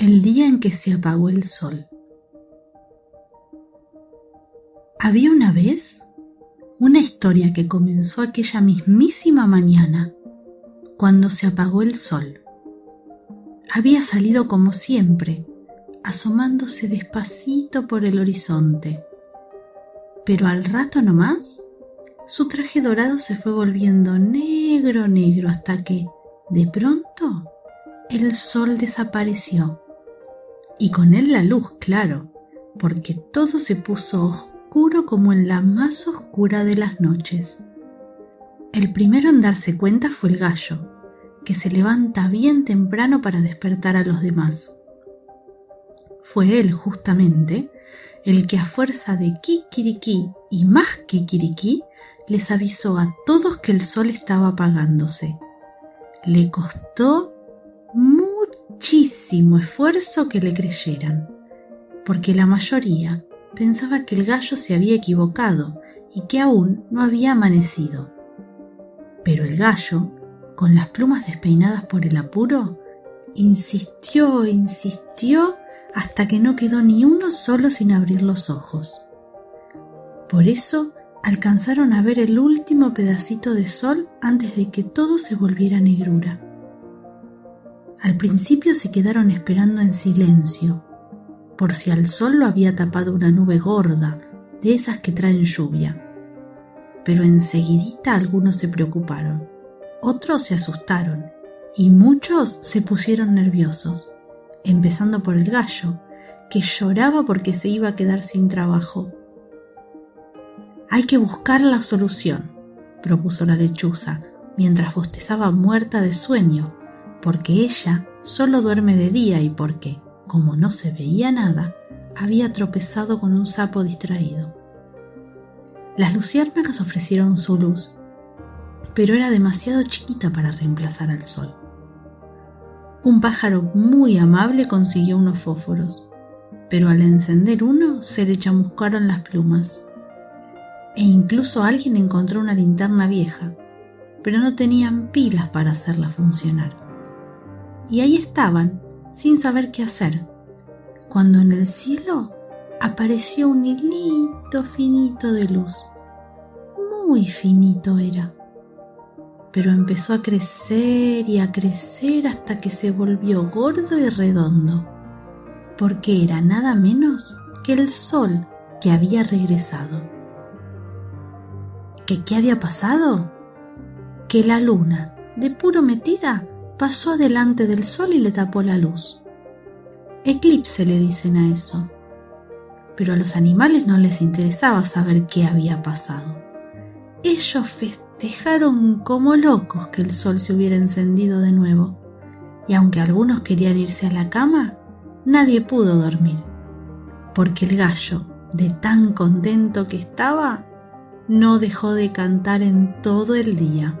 El día en que se apagó el sol. Había una vez una historia que comenzó aquella mismísima mañana, cuando se apagó el sol. Había salido como siempre, asomándose despacito por el horizonte. Pero al rato nomás, su traje dorado se fue volviendo negro, negro, hasta que, de pronto, el sol desapareció y con él la luz, claro, porque todo se puso oscuro como en la más oscura de las noches. El primero en darse cuenta fue el gallo, que se levanta bien temprano para despertar a los demás. Fue él, justamente, el que a fuerza de kikiriki y más kikiriki les avisó a todos que el sol estaba apagándose. Le costó muchísimo esfuerzo que le creyeran, porque la mayoría pensaba que el gallo se había equivocado y que aún no había amanecido. Pero el gallo, con las plumas despeinadas por el apuro, insistió, insistió hasta que no quedó ni uno solo sin abrir los ojos. Por eso alcanzaron a ver el último pedacito de sol antes de que todo se volviera negrura. Al principio se quedaron esperando en silencio, por si al sol lo había tapado una nube gorda, de esas que traen lluvia. Pero enseguidita algunos se preocuparon, otros se asustaron y muchos se pusieron nerviosos, empezando por el gallo, que lloraba porque se iba a quedar sin trabajo. Hay que buscar la solución, propuso la lechuza, mientras bostezaba muerta de sueño porque ella solo duerme de día y porque, como no se veía nada, había tropezado con un sapo distraído. Las luciérnagas ofrecieron su luz, pero era demasiado chiquita para reemplazar al sol. Un pájaro muy amable consiguió unos fósforos, pero al encender uno se le chamuscaron las plumas. E incluso alguien encontró una linterna vieja, pero no tenían pilas para hacerla funcionar y ahí estaban, sin saber qué hacer, cuando en el cielo apareció un hilito finito de luz. Muy finito era, pero empezó a crecer y a crecer hasta que se volvió gordo y redondo, porque era nada menos que el sol que había regresado. ¿Que qué había pasado? Que la luna, de puro metida, pasó delante del sol y le tapó la luz. Eclipse le dicen a eso. Pero a los animales no les interesaba saber qué había pasado. Ellos festejaron como locos que el sol se hubiera encendido de nuevo, y aunque algunos querían irse a la cama, nadie pudo dormir, porque el gallo, de tan contento que estaba, no dejó de cantar en todo el día